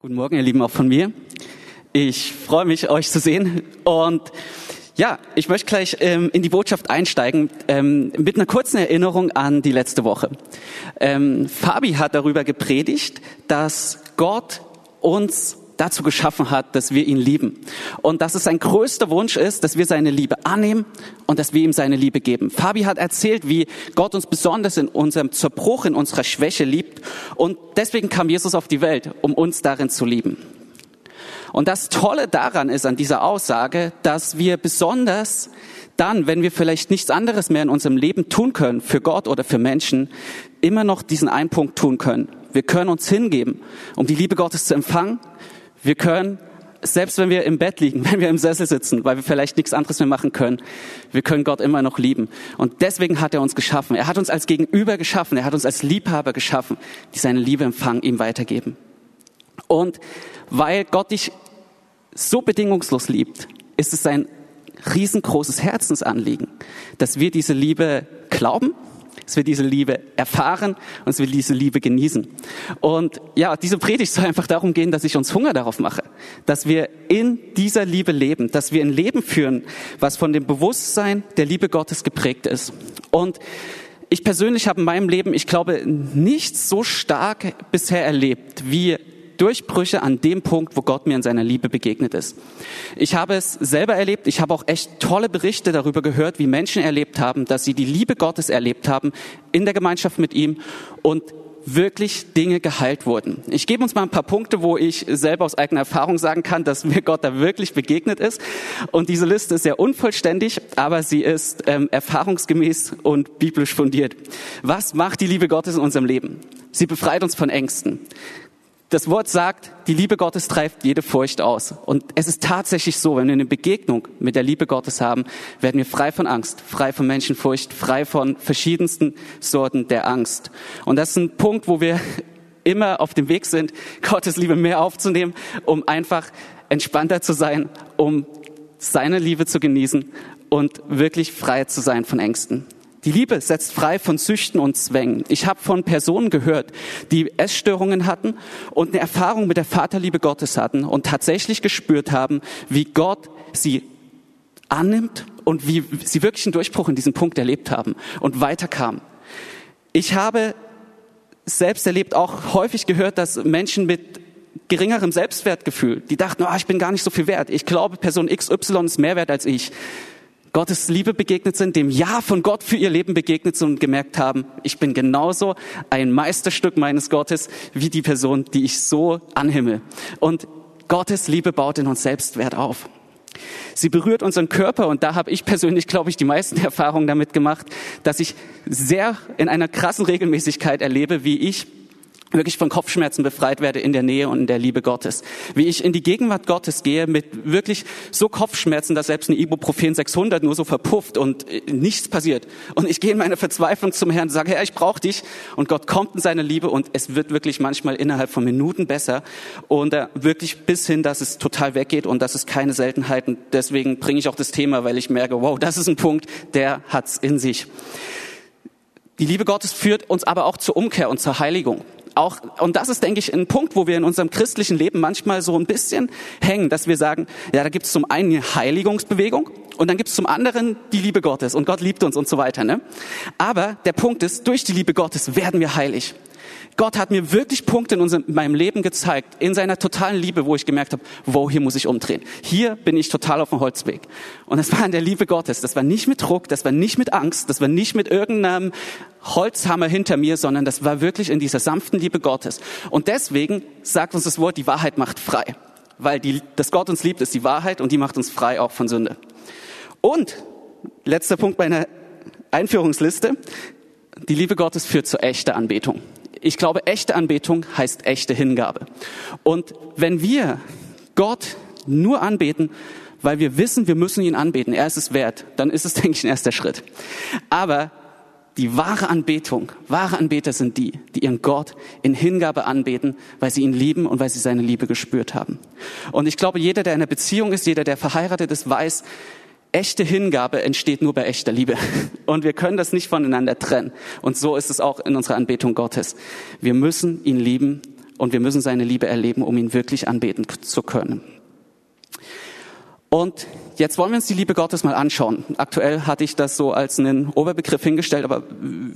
Guten Morgen, ihr Lieben, auch von mir. Ich freue mich, euch zu sehen. Und ja, ich möchte gleich ähm, in die Botschaft einsteigen ähm, mit einer kurzen Erinnerung an die letzte Woche. Ähm, Fabi hat darüber gepredigt, dass Gott uns dazu geschaffen hat, dass wir ihn lieben. Und dass es sein größter Wunsch ist, dass wir seine Liebe annehmen und dass wir ihm seine Liebe geben. Fabi hat erzählt, wie Gott uns besonders in unserem Zerbruch, in unserer Schwäche liebt. Und deswegen kam Jesus auf die Welt, um uns darin zu lieben. Und das Tolle daran ist an dieser Aussage, dass wir besonders dann, wenn wir vielleicht nichts anderes mehr in unserem Leben tun können, für Gott oder für Menschen, immer noch diesen einen Punkt tun können. Wir können uns hingeben, um die Liebe Gottes zu empfangen. Wir können, selbst wenn wir im Bett liegen, wenn wir im Sessel sitzen, weil wir vielleicht nichts anderes mehr machen können, wir können Gott immer noch lieben. Und deswegen hat er uns geschaffen. Er hat uns als Gegenüber geschaffen. Er hat uns als Liebhaber geschaffen, die seine Liebe empfangen, ihm weitergeben. Und weil Gott dich so bedingungslos liebt, ist es sein riesengroßes Herzensanliegen, dass wir diese Liebe glauben, dass wir diese Liebe erfahren und dass wir diese Liebe genießen. Und ja, diese Predigt soll einfach darum gehen, dass ich uns Hunger darauf mache, dass wir in dieser Liebe leben, dass wir ein Leben führen, was von dem Bewusstsein der Liebe Gottes geprägt ist. Und ich persönlich habe in meinem Leben, ich glaube, nichts so stark bisher erlebt wie Durchbrüche an dem Punkt, wo Gott mir in seiner Liebe begegnet ist. Ich habe es selber erlebt. Ich habe auch echt tolle Berichte darüber gehört, wie Menschen erlebt haben, dass sie die Liebe Gottes erlebt haben in der Gemeinschaft mit ihm und wirklich Dinge geheilt wurden. Ich gebe uns mal ein paar Punkte, wo ich selber aus eigener Erfahrung sagen kann, dass mir Gott da wirklich begegnet ist. Und diese Liste ist sehr unvollständig, aber sie ist ähm, erfahrungsgemäß und biblisch fundiert. Was macht die Liebe Gottes in unserem Leben? Sie befreit uns von Ängsten. Das Wort sagt, die Liebe Gottes treibt jede Furcht aus. Und es ist tatsächlich so, wenn wir eine Begegnung mit der Liebe Gottes haben, werden wir frei von Angst, frei von Menschenfurcht, frei von verschiedensten Sorten der Angst. Und das ist ein Punkt, wo wir immer auf dem Weg sind, Gottes Liebe mehr aufzunehmen, um einfach entspannter zu sein, um seine Liebe zu genießen und wirklich frei zu sein von Ängsten. Die Liebe setzt frei von Süchten und Zwängen. Ich habe von Personen gehört, die Essstörungen hatten und eine Erfahrung mit der Vaterliebe Gottes hatten und tatsächlich gespürt haben, wie Gott sie annimmt und wie sie wirklich einen Durchbruch in diesem Punkt erlebt haben und weiterkamen. Ich habe selbst erlebt, auch häufig gehört, dass Menschen mit geringerem Selbstwertgefühl, die dachten, oh, ich bin gar nicht so viel wert. Ich glaube, Person XY ist mehr wert als ich Gottes Liebe begegnet sind, dem Ja von Gott für ihr Leben begegnet sind und gemerkt haben, ich bin genauso ein Meisterstück meines Gottes wie die Person, die ich so anhimmel. Und Gottes Liebe baut in uns Selbstwert auf. Sie berührt unseren Körper und da habe ich persönlich, glaube ich, die meisten Erfahrungen damit gemacht, dass ich sehr in einer krassen Regelmäßigkeit erlebe, wie ich wirklich von Kopfschmerzen befreit werde in der Nähe und in der Liebe Gottes. Wie ich in die Gegenwart Gottes gehe mit wirklich so Kopfschmerzen, dass selbst eine Ibuprofen 600 nur so verpufft und äh, nichts passiert. Und ich gehe in meiner Verzweiflung zum Herrn und sage, Herr, ich brauche dich. Und Gott kommt in seine Liebe und es wird wirklich manchmal innerhalb von Minuten besser und äh, wirklich bis hin, dass es total weggeht und das ist keine Seltenheit. Und deswegen bringe ich auch das Thema, weil ich merke, wow, das ist ein Punkt, der hat's in sich. Die Liebe Gottes führt uns aber auch zur Umkehr und zur Heiligung auch, und das ist, denke ich, ein Punkt, wo wir in unserem christlichen Leben manchmal so ein bisschen hängen, dass wir sagen, ja, da gibt es zum einen eine Heiligungsbewegung und dann gibt es zum anderen die Liebe Gottes und Gott liebt uns und so weiter. Ne? Aber der Punkt ist, durch die Liebe Gottes werden wir heilig. Gott hat mir wirklich Punkte in, unserem, in meinem Leben gezeigt, in seiner totalen Liebe, wo ich gemerkt habe, wow, hier muss ich umdrehen. Hier bin ich total auf dem Holzweg. Und das war in der Liebe Gottes. Das war nicht mit Druck, das war nicht mit Angst, das war nicht mit irgendeinem Holzhammer hinter mir, sondern das war wirklich in dieser sanften Liebe Gottes. Und deswegen sagt uns das Wort, die Wahrheit macht frei. Weil die, dass Gott uns liebt, ist die Wahrheit und die macht uns frei auch von Sünde. Und, letzter Punkt meiner Einführungsliste, die Liebe Gottes führt zu echter Anbetung ich glaube, echte Anbetung heißt echte Hingabe. Und wenn wir Gott nur anbeten, weil wir wissen, wir müssen ihn anbeten, er ist es wert, dann ist es, denke ich, ein erster Schritt. Aber die wahre Anbetung, wahre Anbeter sind die, die ihren Gott in Hingabe anbeten, weil sie ihn lieben und weil sie seine Liebe gespürt haben. Und ich glaube, jeder, der in einer Beziehung ist, jeder, der verheiratet ist, weiß, Echte Hingabe entsteht nur bei echter Liebe. Und wir können das nicht voneinander trennen. Und so ist es auch in unserer Anbetung Gottes. Wir müssen ihn lieben und wir müssen seine Liebe erleben, um ihn wirklich anbeten zu können. Und jetzt wollen wir uns die Liebe Gottes mal anschauen. Aktuell hatte ich das so als einen Oberbegriff hingestellt, aber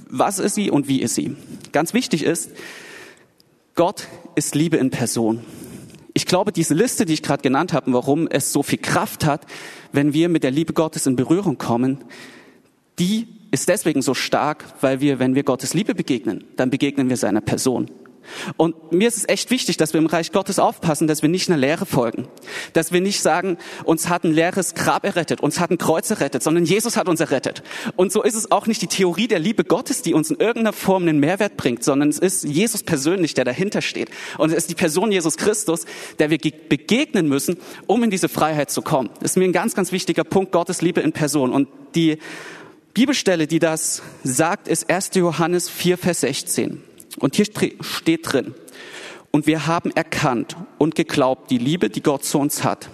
was ist sie und wie ist sie? Ganz wichtig ist, Gott ist Liebe in Person. Ich glaube, diese Liste, die ich gerade genannt habe, warum es so viel Kraft hat, wenn wir mit der Liebe Gottes in Berührung kommen, die ist deswegen so stark, weil wir, wenn wir Gottes Liebe begegnen, dann begegnen wir seiner Person. Und mir ist es echt wichtig, dass wir im Reich Gottes aufpassen, dass wir nicht einer Lehre folgen. Dass wir nicht sagen, uns hat ein leeres Grab errettet, uns hat ein Kreuz errettet, sondern Jesus hat uns errettet. Und so ist es auch nicht die Theorie der Liebe Gottes, die uns in irgendeiner Form einen Mehrwert bringt, sondern es ist Jesus persönlich, der dahinter steht. Und es ist die Person Jesus Christus, der wir begegnen müssen, um in diese Freiheit zu kommen. Das ist mir ein ganz, ganz wichtiger Punkt, Gottes Liebe in Person. Und die Bibelstelle, die das sagt, ist 1. Johannes 4, Vers 16. Und hier steht drin, und wir haben erkannt und geglaubt die Liebe, die Gott zu uns hat.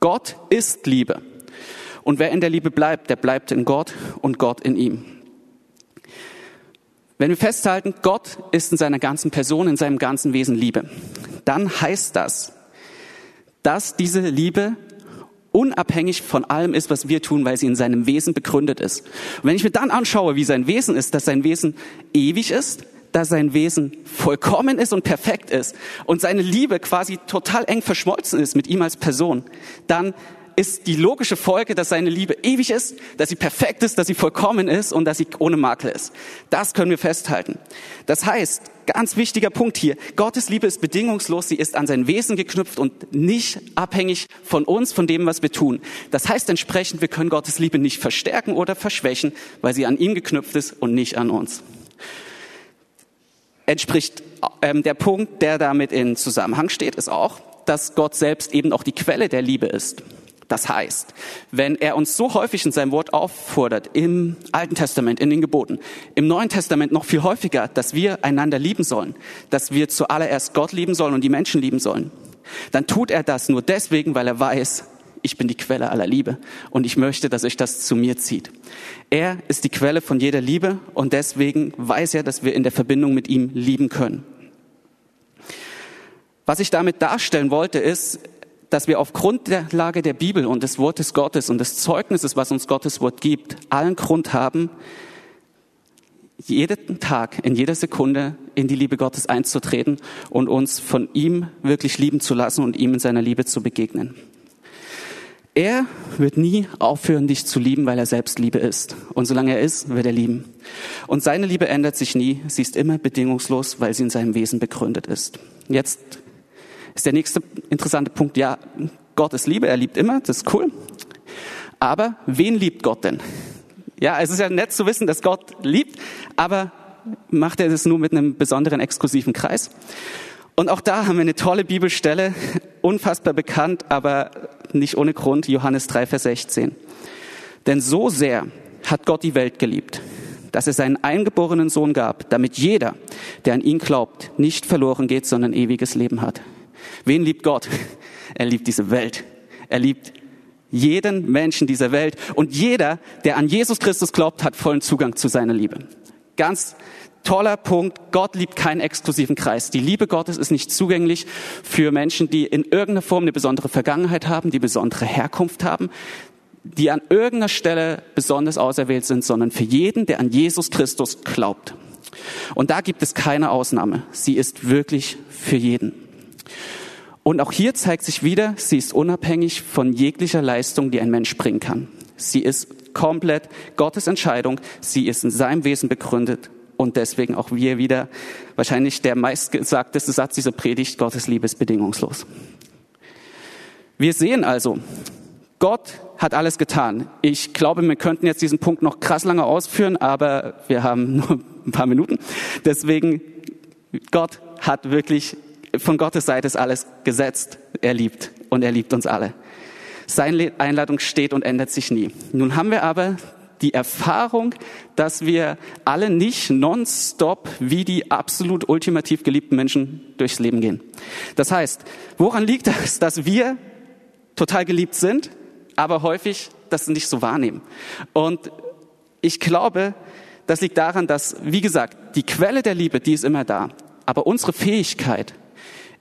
Gott ist Liebe. Und wer in der Liebe bleibt, der bleibt in Gott und Gott in ihm. Wenn wir festhalten, Gott ist in seiner ganzen Person, in seinem ganzen Wesen Liebe, dann heißt das, dass diese Liebe unabhängig von allem ist, was wir tun, weil sie in seinem Wesen begründet ist. Und wenn ich mir dann anschaue, wie sein Wesen ist, dass sein Wesen ewig ist, dass sein Wesen vollkommen ist und perfekt ist und seine Liebe quasi total eng verschmolzen ist mit ihm als Person, dann ist die logische Folge, dass seine Liebe ewig ist, dass sie perfekt ist, dass sie vollkommen ist und dass sie ohne Makel ist. Das können wir festhalten. Das heißt, ganz wichtiger Punkt hier, Gottes Liebe ist bedingungslos, sie ist an sein Wesen geknüpft und nicht abhängig von uns, von dem, was wir tun. Das heißt entsprechend, wir können Gottes Liebe nicht verstärken oder verschwächen, weil sie an ihm geknüpft ist und nicht an uns entspricht ähm, der Punkt, der damit in Zusammenhang steht, ist auch, dass Gott selbst eben auch die Quelle der Liebe ist. Das heißt, wenn er uns so häufig in seinem Wort auffordert, im Alten Testament, in den Geboten, im Neuen Testament noch viel häufiger, dass wir einander lieben sollen, dass wir zuallererst Gott lieben sollen und die Menschen lieben sollen, dann tut er das nur deswegen, weil er weiß, ich bin die Quelle aller Liebe und ich möchte, dass euch das zu mir zieht. Er ist die Quelle von jeder Liebe und deswegen weiß er, dass wir in der Verbindung mit ihm lieben können. Was ich damit darstellen wollte, ist, dass wir aufgrund der Lage der Bibel und des Wortes Gottes und des Zeugnisses, was uns Gottes Wort gibt, allen Grund haben, jeden Tag, in jeder Sekunde in die Liebe Gottes einzutreten und uns von ihm wirklich lieben zu lassen und ihm in seiner Liebe zu begegnen. Er wird nie aufhören, dich zu lieben, weil er selbst Liebe ist. Und solange er ist, wird er lieben. Und seine Liebe ändert sich nie. Sie ist immer bedingungslos, weil sie in seinem Wesen begründet ist. Jetzt ist der nächste interessante Punkt. Ja, Gott ist Liebe. Er liebt immer. Das ist cool. Aber wen liebt Gott denn? Ja, es ist ja nett zu wissen, dass Gott liebt. Aber macht er das nur mit einem besonderen exklusiven Kreis? Und auch da haben wir eine tolle Bibelstelle, unfassbar bekannt, aber nicht ohne Grund, Johannes 3, Vers 16. Denn so sehr hat Gott die Welt geliebt, dass er seinen eingeborenen Sohn gab, damit jeder, der an ihn glaubt, nicht verloren geht, sondern ewiges Leben hat. Wen liebt Gott? Er liebt diese Welt. Er liebt jeden Menschen dieser Welt. Und jeder, der an Jesus Christus glaubt, hat vollen Zugang zu seiner Liebe. Ganz toller Punkt. Gott liebt keinen exklusiven Kreis. Die Liebe Gottes ist nicht zugänglich für Menschen, die in irgendeiner Form eine besondere Vergangenheit haben, die besondere Herkunft haben, die an irgendeiner Stelle besonders auserwählt sind, sondern für jeden, der an Jesus Christus glaubt. Und da gibt es keine Ausnahme. Sie ist wirklich für jeden. Und auch hier zeigt sich wieder, sie ist unabhängig von jeglicher Leistung, die ein Mensch bringen kann. Sie ist komplett Gottes Entscheidung. Sie ist in seinem Wesen begründet und deswegen auch wir wieder wahrscheinlich der meistgesagteste Satz dieser Predigt, Gottes Liebe ist bedingungslos. Wir sehen also, Gott hat alles getan. Ich glaube, wir könnten jetzt diesen Punkt noch krass lange ausführen, aber wir haben nur ein paar Minuten. Deswegen, Gott hat wirklich, von Gottes Seite ist alles gesetzt. Er liebt und er liebt uns alle. Seine Einladung steht und ändert sich nie. Nun haben wir aber die Erfahrung, dass wir alle nicht nonstop wie die absolut ultimativ geliebten Menschen durchs Leben gehen. Das heißt, woran liegt das, dass wir total geliebt sind, aber häufig das nicht so wahrnehmen? Und ich glaube, das liegt daran, dass, wie gesagt, die Quelle der Liebe, die ist immer da. Aber unsere Fähigkeit,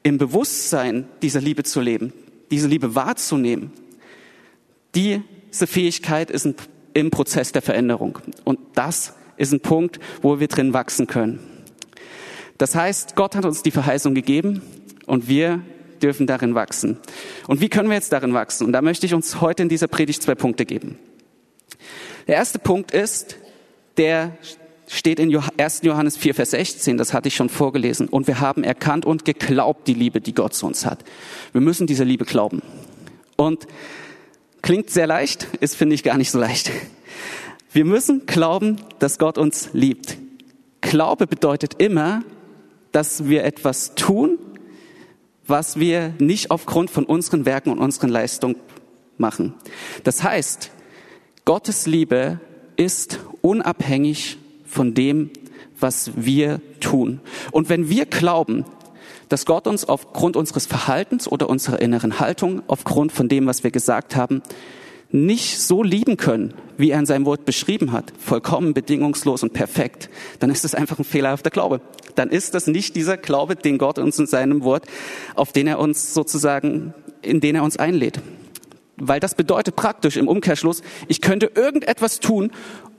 im Bewusstsein dieser Liebe zu leben, diese Liebe wahrzunehmen, diese Fähigkeit ist ein, im Prozess der Veränderung. Und das ist ein Punkt, wo wir drin wachsen können. Das heißt, Gott hat uns die Verheißung gegeben und wir dürfen darin wachsen. Und wie können wir jetzt darin wachsen? Und da möchte ich uns heute in dieser Predigt zwei Punkte geben. Der erste Punkt ist, der steht in 1. Johannes 4, Vers 16, das hatte ich schon vorgelesen. Und wir haben erkannt und geglaubt die Liebe, die Gott zu uns hat. Wir müssen diese Liebe glauben. Und klingt sehr leicht, ist, finde ich, gar nicht so leicht. Wir müssen glauben, dass Gott uns liebt. Glaube bedeutet immer, dass wir etwas tun, was wir nicht aufgrund von unseren Werken und unseren Leistungen machen. Das heißt, Gottes Liebe ist unabhängig von dem, was wir tun. Und wenn wir glauben, dass Gott uns aufgrund unseres Verhaltens oder unserer inneren Haltung, aufgrund von dem, was wir gesagt haben, nicht so lieben können, wie er in seinem Wort beschrieben hat, vollkommen bedingungslos und perfekt, dann ist das einfach ein fehlerhafter Glaube. Dann ist das nicht dieser Glaube, den Gott uns in seinem Wort, auf den er uns sozusagen, in den er uns einlädt. Weil das bedeutet praktisch im Umkehrschluss, ich könnte irgendetwas tun,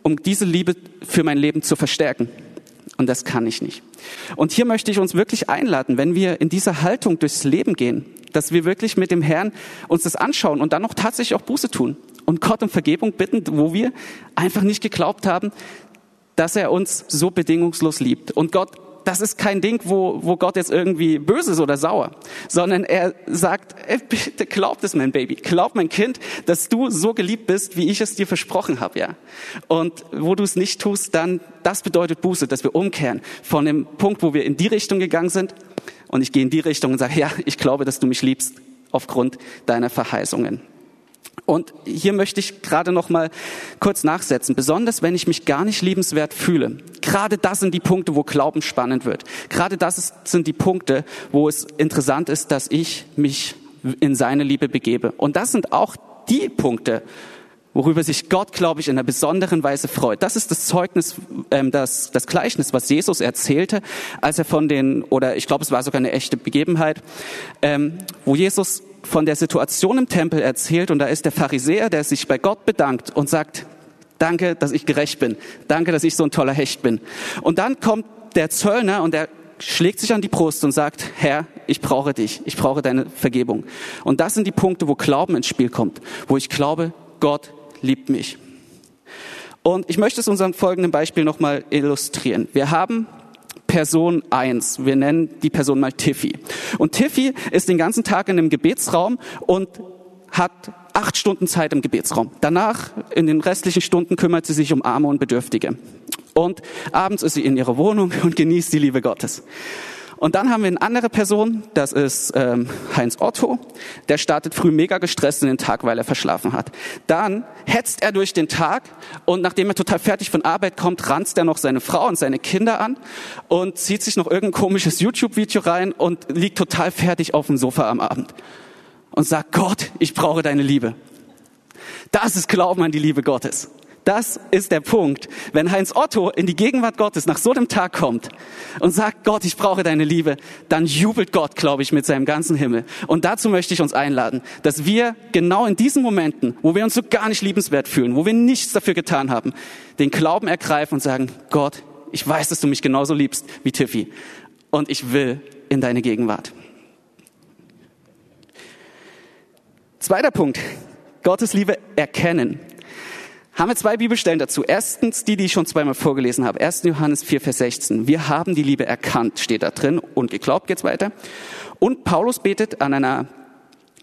um diese Liebe für mein Leben zu verstärken. Und das kann ich nicht. Und hier möchte ich uns wirklich einladen, wenn wir in dieser Haltung durchs Leben gehen, dass wir wirklich mit dem Herrn uns das anschauen und dann noch tatsächlich auch Buße tun und Gott um Vergebung bitten, wo wir einfach nicht geglaubt haben, dass er uns so bedingungslos liebt. Und Gott das ist kein Ding, wo, wo Gott jetzt irgendwie böse ist oder sauer, sondern er sagt, ey, bitte glaub es, mein Baby, glaub mein Kind, dass du so geliebt bist, wie ich es dir versprochen habe, ja. Und wo du es nicht tust, dann, das bedeutet Buße, dass wir umkehren von dem Punkt, wo wir in die Richtung gegangen sind und ich gehe in die Richtung und sage, ja, ich glaube, dass du mich liebst aufgrund deiner Verheißungen. Und hier möchte ich gerade noch mal kurz nachsetzen, besonders wenn ich mich gar nicht liebenswert fühle. Gerade das sind die Punkte, wo Glauben spannend wird. Gerade das sind die Punkte, wo es interessant ist, dass ich mich in seine Liebe begebe. Und das sind auch die Punkte, worüber sich Gott, glaube ich, in einer besonderen Weise freut. Das ist das Zeugnis, ähm, das, das Gleichnis, was Jesus erzählte, als er von den, oder ich glaube, es war sogar eine echte Begebenheit, ähm, wo Jesus von der Situation im Tempel erzählt und da ist der Pharisäer, der sich bei Gott bedankt und sagt, danke, dass ich gerecht bin, danke, dass ich so ein toller Hecht bin. Und dann kommt der Zöllner und der schlägt sich an die Brust und sagt, Herr, ich brauche dich, ich brauche deine Vergebung. Und das sind die Punkte, wo Glauben ins Spiel kommt, wo ich glaube, Gott liebt mich. Und ich möchte es unserem folgenden Beispiel nochmal illustrieren. Wir haben Person eins. Wir nennen die Person mal Tiffy. Und Tiffy ist den ganzen Tag in einem Gebetsraum und hat acht Stunden Zeit im Gebetsraum. Danach, in den restlichen Stunden, kümmert sie sich um Arme und Bedürftige. Und abends ist sie in ihrer Wohnung und genießt die Liebe Gottes. Und dann haben wir eine andere Person, das ist ähm, Heinz Otto. Der startet früh mega gestresst in den Tag, weil er verschlafen hat. Dann hetzt er durch den Tag und nachdem er total fertig von Arbeit kommt, ranzt er noch seine Frau und seine Kinder an und zieht sich noch irgendein komisches YouTube-Video rein und liegt total fertig auf dem Sofa am Abend und sagt, Gott, ich brauche deine Liebe. Das ist Glauben an die Liebe Gottes. Das ist der Punkt. Wenn Heinz Otto in die Gegenwart Gottes nach so einem Tag kommt und sagt, Gott, ich brauche deine Liebe, dann jubelt Gott, glaube ich, mit seinem ganzen Himmel. Und dazu möchte ich uns einladen, dass wir genau in diesen Momenten, wo wir uns so gar nicht liebenswert fühlen, wo wir nichts dafür getan haben, den Glauben ergreifen und sagen, Gott, ich weiß, dass du mich genauso liebst wie Tiffy. Und ich will in deine Gegenwart. Zweiter Punkt. Gottes Liebe erkennen haben wir zwei Bibelstellen dazu. Erstens die, die ich schon zweimal vorgelesen habe. 1. Johannes 4, Vers 16. Wir haben die Liebe erkannt, steht da drin. Und geglaubt geht's weiter. Und Paulus betet an einer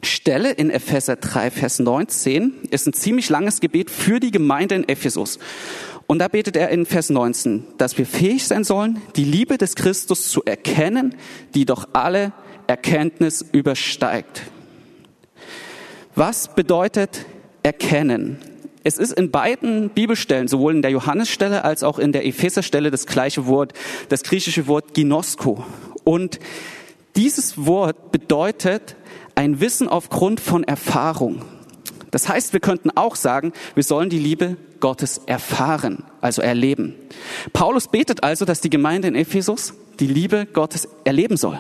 Stelle in Epheser 3, Vers 19. Ist ein ziemlich langes Gebet für die Gemeinde in Ephesus. Und da betet er in Vers 19, dass wir fähig sein sollen, die Liebe des Christus zu erkennen, die doch alle Erkenntnis übersteigt. Was bedeutet erkennen? Es ist in beiden Bibelstellen, sowohl in der Johannesstelle als auch in der Epheserstelle, das gleiche Wort, das griechische Wort Ginosko. Und dieses Wort bedeutet ein Wissen aufgrund von Erfahrung. Das heißt, wir könnten auch sagen, wir sollen die Liebe Gottes erfahren, also erleben. Paulus betet also, dass die Gemeinde in Ephesus die Liebe Gottes erleben soll.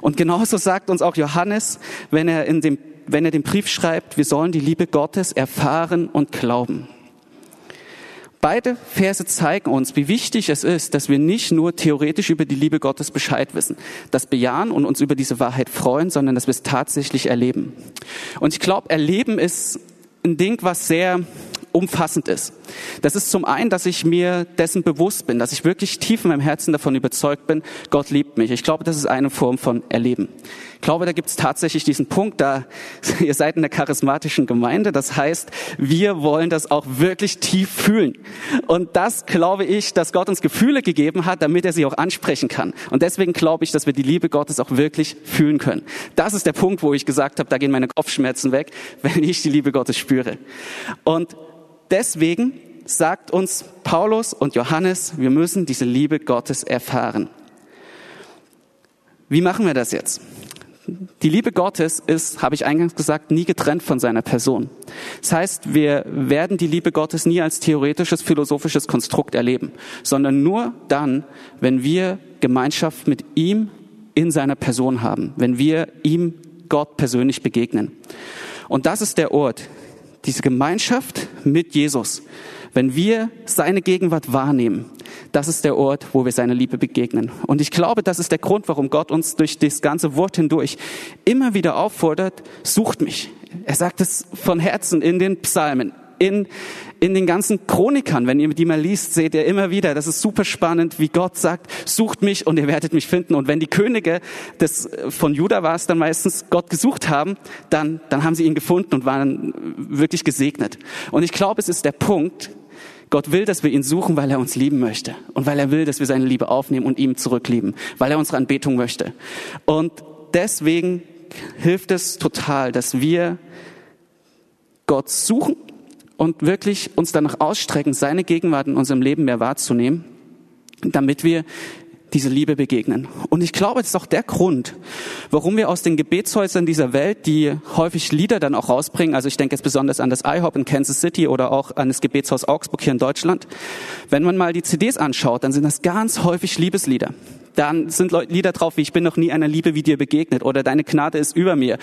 Und genauso sagt uns auch Johannes, wenn er in dem, wenn er den Brief schreibt, wir sollen die Liebe Gottes erfahren und glauben. Beide Verse zeigen uns, wie wichtig es ist, dass wir nicht nur theoretisch über die Liebe Gottes Bescheid wissen, das bejahen und uns über diese Wahrheit freuen, sondern dass wir es tatsächlich erleben. Und ich glaube, erleben ist ein Ding, was sehr umfassend ist. Das ist zum einen, dass ich mir dessen bewusst bin, dass ich wirklich tief in meinem Herzen davon überzeugt bin, Gott liebt mich. Ich glaube, das ist eine Form von Erleben. Ich glaube, da gibt es tatsächlich diesen Punkt, da ihr seid in der charismatischen Gemeinde, das heißt, wir wollen das auch wirklich tief fühlen. Und das glaube ich, dass Gott uns Gefühle gegeben hat, damit er sie auch ansprechen kann. Und deswegen glaube ich, dass wir die Liebe Gottes auch wirklich fühlen können. Das ist der Punkt, wo ich gesagt habe, da gehen meine Kopfschmerzen weg, wenn ich die Liebe Gottes spüre. Und deswegen sagt uns Paulus und Johannes, wir müssen diese Liebe Gottes erfahren. Wie machen wir das jetzt? Die Liebe Gottes ist, habe ich eingangs gesagt, nie getrennt von seiner Person. Das heißt, wir werden die Liebe Gottes nie als theoretisches, philosophisches Konstrukt erleben, sondern nur dann, wenn wir Gemeinschaft mit ihm in seiner Person haben, wenn wir ihm Gott persönlich begegnen. Und das ist der Ort, diese Gemeinschaft mit Jesus, wenn wir seine Gegenwart wahrnehmen, das ist der Ort, wo wir seiner Liebe begegnen. Und ich glaube, das ist der Grund, warum Gott uns durch das ganze Wort hindurch immer wieder auffordert, sucht mich. Er sagt es von Herzen in den Psalmen, in, in den ganzen Chronikern, wenn ihr die mal liest, seht ihr immer wieder, das ist super spannend, wie Gott sagt, sucht mich und ihr werdet mich finden. Und wenn die Könige des, von Juda war es dann meistens, Gott gesucht haben, dann, dann haben sie ihn gefunden und waren wirklich gesegnet. Und ich glaube, es ist der Punkt, Gott will, dass wir ihn suchen, weil er uns lieben möchte und weil er will, dass wir seine Liebe aufnehmen und ihm zurücklieben, weil er unsere Anbetung möchte. Und deswegen hilft es total, dass wir Gott suchen und wirklich uns danach ausstrecken, seine Gegenwart in unserem Leben mehr wahrzunehmen, damit wir diese Liebe begegnen. Und ich glaube, das ist auch der Grund, warum wir aus den Gebetshäusern dieser Welt, die häufig Lieder dann auch rausbringen, also ich denke jetzt besonders an das IHOP in Kansas City oder auch an das Gebetshaus Augsburg hier in Deutschland, wenn man mal die CDs anschaut, dann sind das ganz häufig Liebeslieder. Dann sind Lieder drauf, wie ich bin noch nie einer Liebe wie dir begegnet oder deine Gnade ist über mir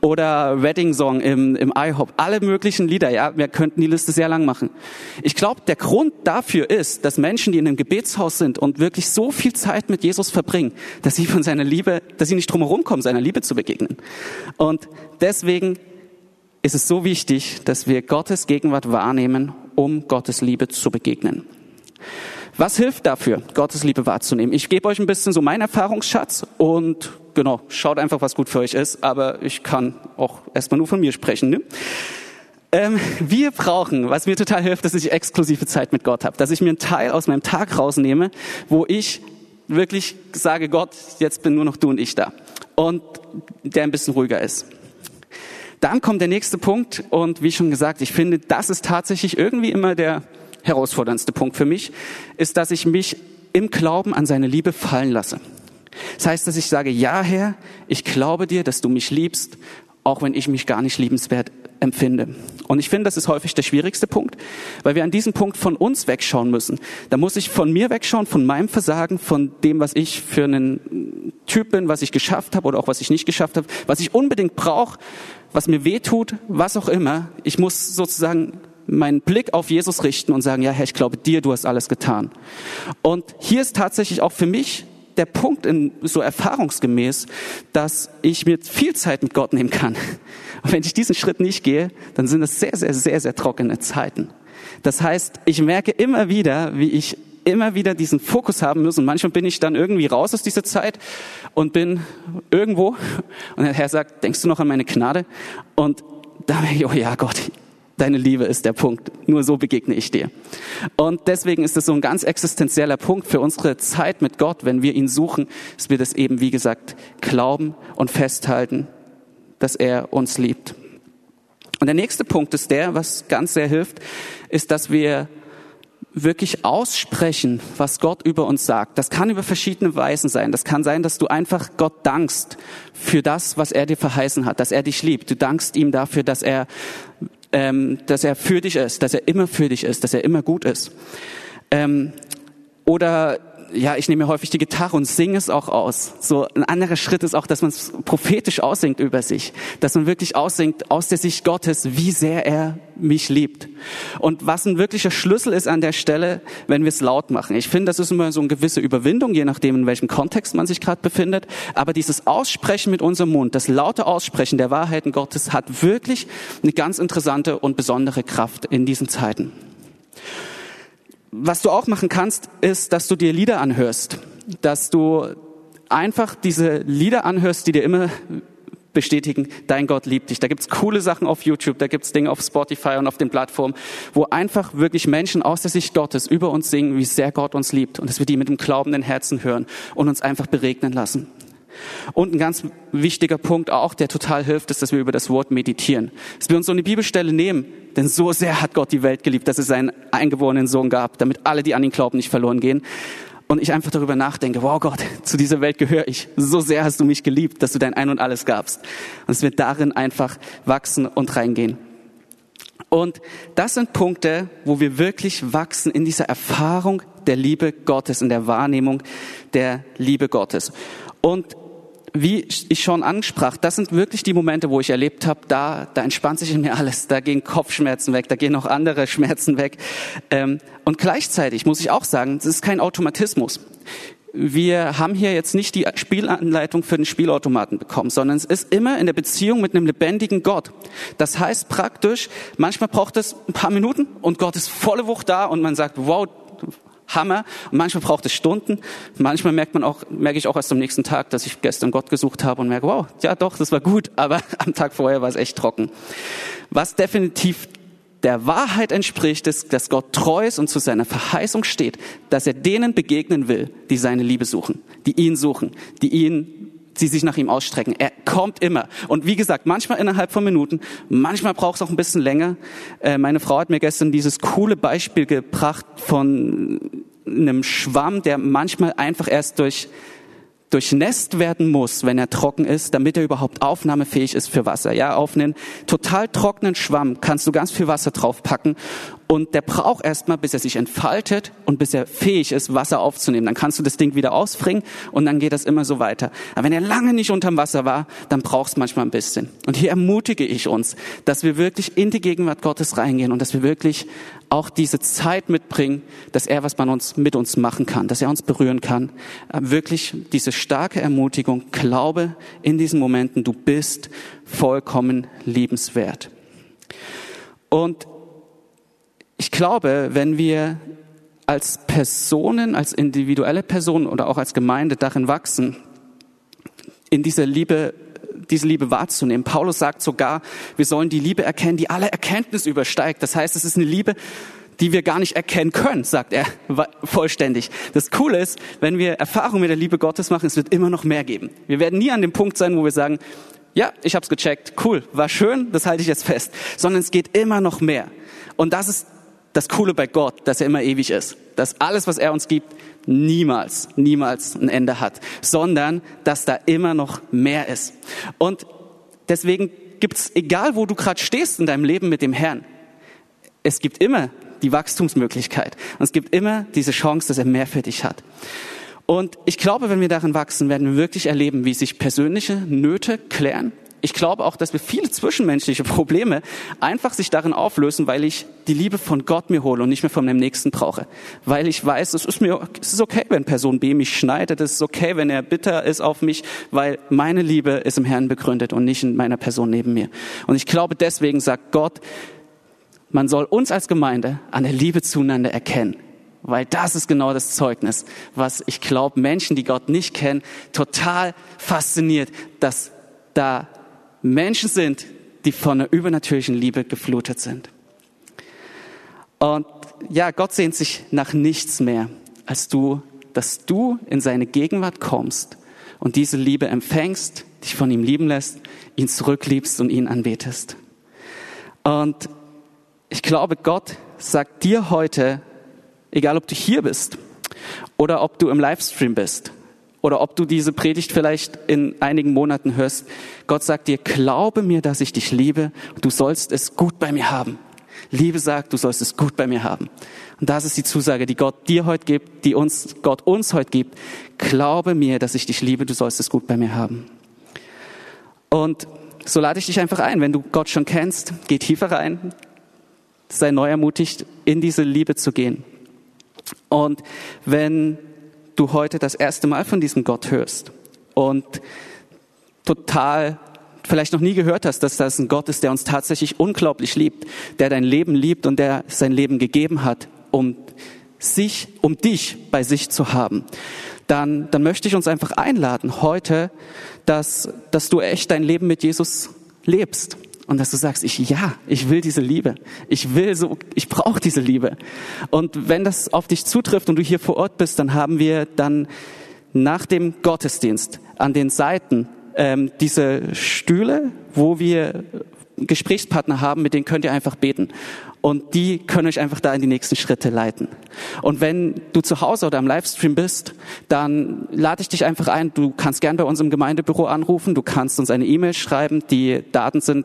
oder Wedding Song im, im IHOP. Alle möglichen Lieder, ja, wir könnten die Liste sehr lang machen. Ich glaube, der Grund dafür ist, dass Menschen, die in einem Gebetshaus sind und wirklich so viel Zeit mit Jesus verbringen, dass sie von seiner Liebe, dass sie nicht drumherum kommen, seiner Liebe zu begegnen. Und deswegen ist es so wichtig, dass wir Gottes Gegenwart wahrnehmen, um Gottes Liebe zu begegnen. Was hilft dafür, Gottes Liebe wahrzunehmen? Ich gebe euch ein bisschen so meinen Erfahrungsschatz und genau, schaut einfach, was gut für euch ist, aber ich kann auch erstmal nur von mir sprechen. Ne? Ähm, wir brauchen, was mir total hilft, dass ich exklusive Zeit mit Gott habe, dass ich mir einen Teil aus meinem Tag rausnehme, wo ich wirklich sage, Gott, jetzt bin nur noch du und ich da. Und der ein bisschen ruhiger ist. Dann kommt der nächste Punkt und wie schon gesagt, ich finde, das ist tatsächlich irgendwie immer der herausforderndste Punkt für mich, ist, dass ich mich im Glauben an seine Liebe fallen lasse. Das heißt, dass ich sage, ja Herr, ich glaube dir, dass du mich liebst, auch wenn ich mich gar nicht liebenswert empfinde. Und ich finde, das ist häufig der schwierigste Punkt, weil wir an diesem Punkt von uns wegschauen müssen. Da muss ich von mir wegschauen, von meinem Versagen, von dem, was ich für einen Typ bin, was ich geschafft habe oder auch was ich nicht geschafft habe, was ich unbedingt brauche, was mir weh tut, was auch immer. Ich muss sozusagen meinen Blick auf Jesus richten und sagen, ja Herr, ich glaube dir, du hast alles getan. Und hier ist tatsächlich auch für mich der Punkt in, so erfahrungsgemäß, dass ich mir viel Zeit mit Gott nehmen kann. Und wenn ich diesen Schritt nicht gehe, dann sind es sehr, sehr, sehr, sehr trockene Zeiten. Das heißt, ich merke immer wieder, wie ich immer wieder diesen Fokus haben muss. Und manchmal bin ich dann irgendwie raus aus dieser Zeit und bin irgendwo. Und der Herr sagt, denkst du noch an meine Gnade? Und da merke ich, oh ja, Gott, deine Liebe ist der Punkt. Nur so begegne ich dir. Und deswegen ist es so ein ganz existenzieller Punkt für unsere Zeit mit Gott, wenn wir ihn suchen, dass wir das eben, wie gesagt, glauben und festhalten, dass er uns liebt. Und der nächste Punkt ist der, was ganz sehr hilft, ist, dass wir wirklich aussprechen, was Gott über uns sagt. Das kann über verschiedene Weisen sein. Das kann sein, dass du einfach Gott dankst für das, was er dir verheißen hat, dass er dich liebt. Du dankst ihm dafür, dass er ähm, dass er für dich ist, dass er immer für dich ist, dass er immer gut ist. Ähm, oder ja, ich nehme häufig die Gitarre und singe es auch aus. So ein anderer Schritt ist auch, dass man es prophetisch aussingt über sich, dass man wirklich aussingt aus der Sicht Gottes, wie sehr er mich liebt. Und was ein wirklicher Schlüssel ist an der Stelle, wenn wir es laut machen. Ich finde, das ist immer so eine gewisse Überwindung, je nachdem, in welchem Kontext man sich gerade befindet. Aber dieses Aussprechen mit unserem Mund, das laute Aussprechen der Wahrheiten Gottes hat wirklich eine ganz interessante und besondere Kraft in diesen Zeiten. Was du auch machen kannst, ist, dass du dir Lieder anhörst, dass du einfach diese Lieder anhörst, die dir immer bestätigen, dein Gott liebt dich. Da gibt's coole Sachen auf YouTube, da gibt's Dinge auf Spotify und auf den Plattformen, wo einfach wirklich Menschen aus der Sicht Gottes über uns singen, wie sehr Gott uns liebt und dass wir die mit dem glaubenden Herzen hören und uns einfach beregnen lassen. Und ein ganz wichtiger Punkt auch, der total hilft, ist, dass wir über das Wort meditieren. Dass wir uns so eine Bibelstelle nehmen, denn so sehr hat Gott die Welt geliebt, dass es seinen eingeborenen Sohn gab, damit alle, die an ihn glauben, nicht verloren gehen. Und ich einfach darüber nachdenke, wow Gott, zu dieser Welt gehöre ich. So sehr hast du mich geliebt, dass du dein Ein und alles gabst. Und es wird darin einfach wachsen und reingehen. Und das sind Punkte, wo wir wirklich wachsen in dieser Erfahrung der Liebe Gottes, in der Wahrnehmung der Liebe Gottes. Und wie ich schon ansprach, das sind wirklich die Momente, wo ich erlebt habe, da, da entspannt sich in mir alles, da gehen Kopfschmerzen weg, da gehen auch andere Schmerzen weg. Ähm, und gleichzeitig muss ich auch sagen, es ist kein Automatismus. Wir haben hier jetzt nicht die Spielanleitung für den Spielautomaten bekommen, sondern es ist immer in der Beziehung mit einem lebendigen Gott. Das heißt praktisch, manchmal braucht es ein paar Minuten und Gott ist volle Wucht da und man sagt, wow, Hammer. Und manchmal braucht es Stunden. Manchmal merkt man auch, merke ich auch erst am nächsten Tag, dass ich gestern Gott gesucht habe und merke, wow, ja doch, das war gut, aber am Tag vorher war es echt trocken. Was definitiv der Wahrheit entspricht, ist, dass Gott treu ist und zu seiner Verheißung steht, dass er denen begegnen will, die seine Liebe suchen, die ihn suchen, die ihn sie sich nach ihm ausstrecken. Er kommt immer. Und wie gesagt, manchmal innerhalb von Minuten, manchmal braucht es auch ein bisschen länger. Äh, meine Frau hat mir gestern dieses coole Beispiel gebracht von einem Schwamm, der manchmal einfach erst durch durchnässt werden muss, wenn er trocken ist, damit er überhaupt aufnahmefähig ist für Wasser. Ja, auf einen total trockenen Schwamm kannst du ganz viel Wasser draufpacken und der braucht erstmal, bis er sich entfaltet und bis er fähig ist, Wasser aufzunehmen. Dann kannst du das Ding wieder ausbringen und dann geht das immer so weiter. Aber wenn er lange nicht unterm Wasser war, dann brauchst du manchmal ein bisschen. Und hier ermutige ich uns, dass wir wirklich in die Gegenwart Gottes reingehen und dass wir wirklich auch diese Zeit mitbringen, dass er was man uns mit uns machen kann, dass er uns berühren kann. Äh, wirklich diese starke Ermutigung, glaube in diesen Momenten, du bist vollkommen liebenswert. Und ich glaube, wenn wir als Personen, als individuelle Personen oder auch als Gemeinde darin wachsen, in dieser Liebe, diese Liebe wahrzunehmen. Paulus sagt sogar, wir sollen die Liebe erkennen, die alle Erkenntnis übersteigt. Das heißt, es ist eine Liebe, die wir gar nicht erkennen können, sagt er vollständig. Das Coole ist, wenn wir Erfahrung mit der Liebe Gottes machen, es wird immer noch mehr geben. Wir werden nie an dem Punkt sein, wo wir sagen, ja, ich habe es gecheckt, cool, war schön, das halte ich jetzt fest, sondern es geht immer noch mehr. Und das ist das Coole bei Gott, dass er immer ewig ist. Dass alles, was er uns gibt, niemals, niemals ein Ende hat, sondern dass da immer noch mehr ist. Und deswegen gibt's, egal wo du gerade stehst in deinem Leben mit dem Herrn, es gibt immer die Wachstumsmöglichkeit. Und es gibt immer diese Chance, dass er mehr für dich hat. Und ich glaube, wenn wir darin wachsen, werden wir wirklich erleben, wie sich persönliche Nöte klären, ich glaube auch, dass wir viele zwischenmenschliche Probleme einfach sich darin auflösen, weil ich die Liebe von Gott mir hole und nicht mehr von meinem Nächsten brauche. Weil ich weiß, es ist mir, es ist okay, wenn Person B mich schneidet, es ist okay, wenn er bitter ist auf mich, weil meine Liebe ist im Herrn begründet und nicht in meiner Person neben mir. Und ich glaube, deswegen sagt Gott, man soll uns als Gemeinde an der Liebe zueinander erkennen. Weil das ist genau das Zeugnis, was ich glaube, Menschen, die Gott nicht kennen, total fasziniert, dass da Menschen sind, die von einer übernatürlichen Liebe geflutet sind. Und ja, Gott sehnt sich nach nichts mehr, als du, dass du in seine Gegenwart kommst und diese Liebe empfängst, dich von ihm lieben lässt, ihn zurückliebst und ihn anbetest. Und ich glaube, Gott sagt dir heute, egal ob du hier bist oder ob du im Livestream bist oder ob du diese Predigt vielleicht in einigen Monaten hörst. Gott sagt dir, glaube mir, dass ich dich liebe. Du sollst es gut bei mir haben. Liebe sagt, du sollst es gut bei mir haben. Und das ist die Zusage, die Gott dir heute gibt, die uns, Gott uns heute gibt. Glaube mir, dass ich dich liebe, du sollst es gut bei mir haben. Und so lade ich dich einfach ein, wenn du Gott schon kennst, geh tiefer rein, sei neu ermutigt, in diese Liebe zu gehen. Und wenn du heute das erste Mal von diesem Gott hörst und total vielleicht noch nie gehört hast, dass das ein Gott ist, der uns tatsächlich unglaublich liebt, der dein Leben liebt und der sein Leben gegeben hat, um sich, um dich bei sich zu haben, dann, dann möchte ich uns einfach einladen heute, dass, dass du echt dein Leben mit Jesus lebst und dass du sagst, ich ja, ich will diese Liebe. Ich will so, ich brauche diese Liebe. Und wenn das auf dich zutrifft und du hier vor Ort bist, dann haben wir dann nach dem Gottesdienst an den Seiten ähm, diese Stühle, wo wir Gesprächspartner haben, mit denen könnt ihr einfach beten. Und die können euch einfach da in die nächsten Schritte leiten. Und wenn du zu Hause oder am Livestream bist, dann lade ich dich einfach ein. Du kannst gern bei unserem Gemeindebüro anrufen. Du kannst uns eine E-Mail schreiben. Die Daten sind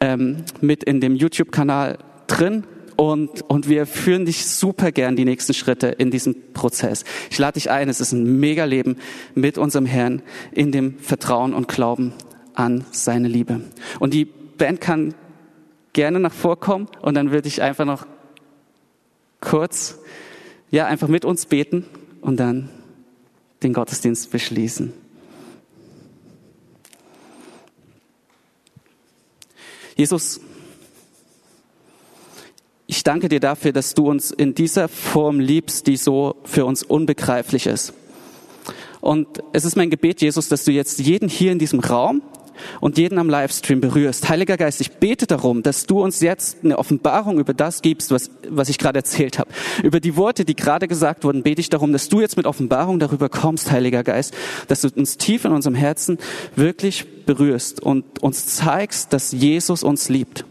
ähm, mit in dem YouTube-Kanal drin. Und, und wir führen dich super gern die nächsten Schritte in diesem Prozess. Ich lade dich ein. Es ist ein mega Leben mit unserem Herrn in dem Vertrauen und Glauben an seine Liebe. Und die Band kann gerne nach vorkommen und dann würde ich einfach noch kurz, ja, einfach mit uns beten und dann den Gottesdienst beschließen. Jesus, ich danke dir dafür, dass du uns in dieser Form liebst, die so für uns unbegreiflich ist. Und es ist mein Gebet, Jesus, dass du jetzt jeden hier in diesem Raum und jeden am Livestream berührst. Heiliger Geist, ich bete darum, dass du uns jetzt eine Offenbarung über das gibst, was, was ich gerade erzählt habe. Über die Worte, die gerade gesagt wurden, bete ich darum, dass du jetzt mit Offenbarung darüber kommst, Heiliger Geist, dass du uns tief in unserem Herzen wirklich berührst und uns zeigst, dass Jesus uns liebt.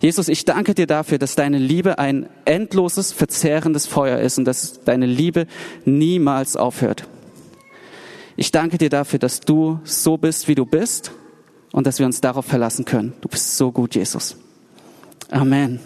Jesus, ich danke dir dafür, dass deine Liebe ein endloses, verzehrendes Feuer ist und dass deine Liebe niemals aufhört. Ich danke dir dafür, dass du so bist, wie du bist und dass wir uns darauf verlassen können. Du bist so gut, Jesus. Amen.